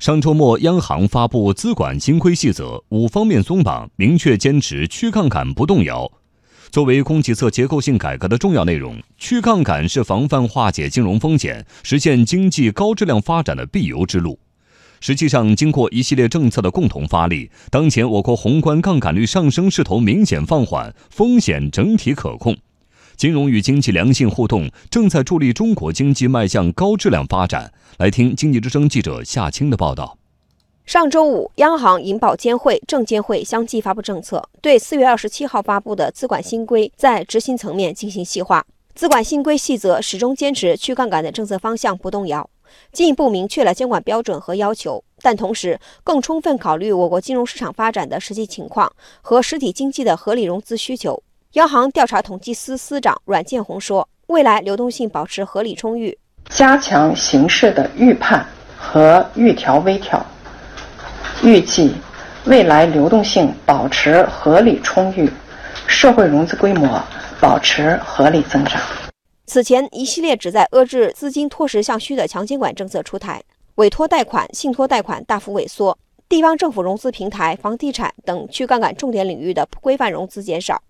上周末，央行发布资管新规细则，五方面松绑，明确坚持去杠杆不动摇。作为供给侧结构性改革的重要内容，去杠杆是防范化解金融风险、实现经济高质量发展的必由之路。实际上，经过一系列政策的共同发力，当前我国宏观杠杆率上升势头明显放缓，风险整体可控。金融与经济良性互动正在助力中国经济迈向高质量发展。来听经济之声记者夏青的报道。上周五，央行、银保监会、证监会相继发布政策，对四月二十七号发布的资管新规在执行层面进行细化。资管新规细则始终坚持去杠杆的政策方向不动摇，进一步明确了监管标准和要求，但同时更充分考虑我国金融市场发展的实际情况和实体经济的合理融资需求。央行调查统计司司长阮建宏说：“未来流动性保持合理充裕，加强形势的预判和预调微调，预计未来流动性保持合理充裕，社会融资规模保持合理增长。”此前，一系列旨在遏制资金脱实向虚的强监管政策出台，委托贷款、信托贷款大幅萎缩，地方政府融资平台、房地产等去杠杆重点领域的规范融资减少。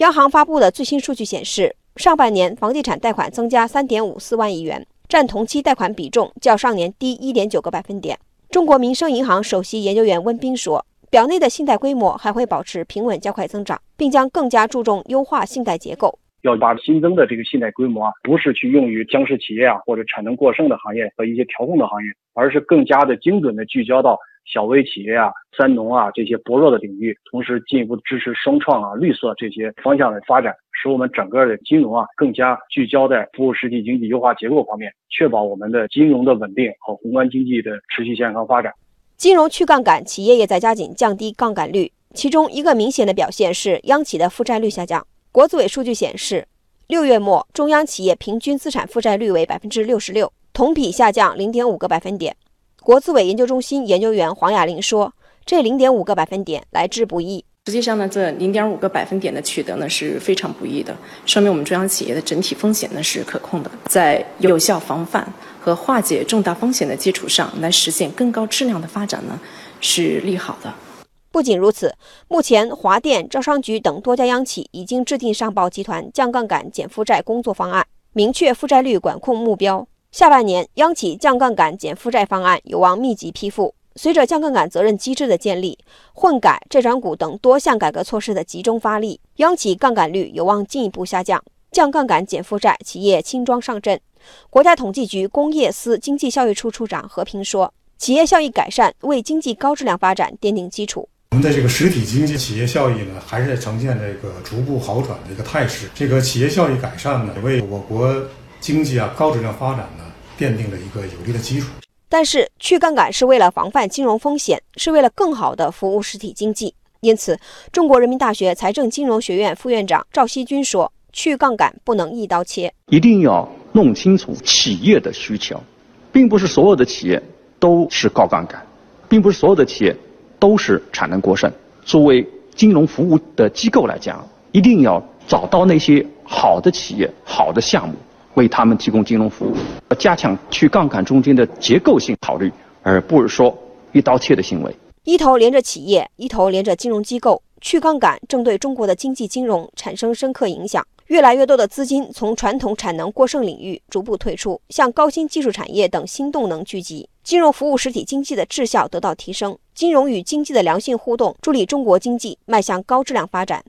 央行发布的最新数据显示，上半年房地产贷款增加三点五四万亿元，占同期贷款比重较上年低一点九个百分点。中国民生银行首席研究员温彬说，表内的信贷规模还会保持平稳较快增长，并将更加注重优化信贷结构。要把新增的这个信贷规模啊，不是去用于僵尸企业啊或者产能过剩的行业和一些调控的行业，而是更加的精准的聚焦到。小微企业啊、三农啊这些薄弱的领域，同时进一步支持双创啊、绿色这些方向的发展，使我们整个的金融啊更加聚焦在服务实体经济优化结构方面，确保我们的金融的稳定和宏观经济的持续健康发展。金融去杠杆，企业也在加紧降低杠杆率，其中一个明显的表现是央企的负债率下降。国资委数据显示，六月末中央企业平均资产负债率为百分之六十六，同比下降零点五个百分点。国资委研究中心研究员黄雅玲说：“这零点五个百分点来之不易。实际上呢，这零点五个百分点的取得呢是非常不易的，说明我们中央企业的整体风险呢是可控的，在有效防范和化解重大风险的基础上来实现更高质量的发展呢是利好的。不仅如此，目前华电、招商局等多家央企已经制定上报集团降杠杆、减负债工作方案，明确负债率管控目标。”下半年，央企降杠杆、减负债方案有望密集批复。随着降杠杆责任机制的建立，混改、债转股等多项改革措施的集中发力，央企杠杆率有望进一步下降。降杠杆、减负债，企业轻装上阵。国家统计局工业司经济效益处处长何平说：“企业效益改善为经济高质量发展奠定基础。我们的这个实体经济企业效益呢，还是呈现这个逐步好转的一个态势。这个企业效益改善呢，为我国。”经济啊，高质量发展呢，奠定了一个有力的基础。但是，去杠杆是为了防范金融风险，是为了更好的服务实体经济。因此，中国人民大学财政金融学院副院长赵锡军说：“去杠杆不能一刀切，一定要弄清楚企业的需求，并不是所有的企业都是高杠杆，并不是所有的企业都是产能过剩。作为金融服务的机构来讲，一定要找到那些好的企业、好的项目。”为他们提供金融服务，加强去杠杆中间的结构性考虑，而不是说一刀切的行为。一头连着企业，一头连着金融机构，去杠杆正对中国的经济金融产生深刻影响。越来越多的资金从传统产能过剩领域逐步退出，向高新技术产业等新动能聚集，金融服务实体经济的质效得到提升，金融与经济的良性互动助力中国经济迈向高质量发展。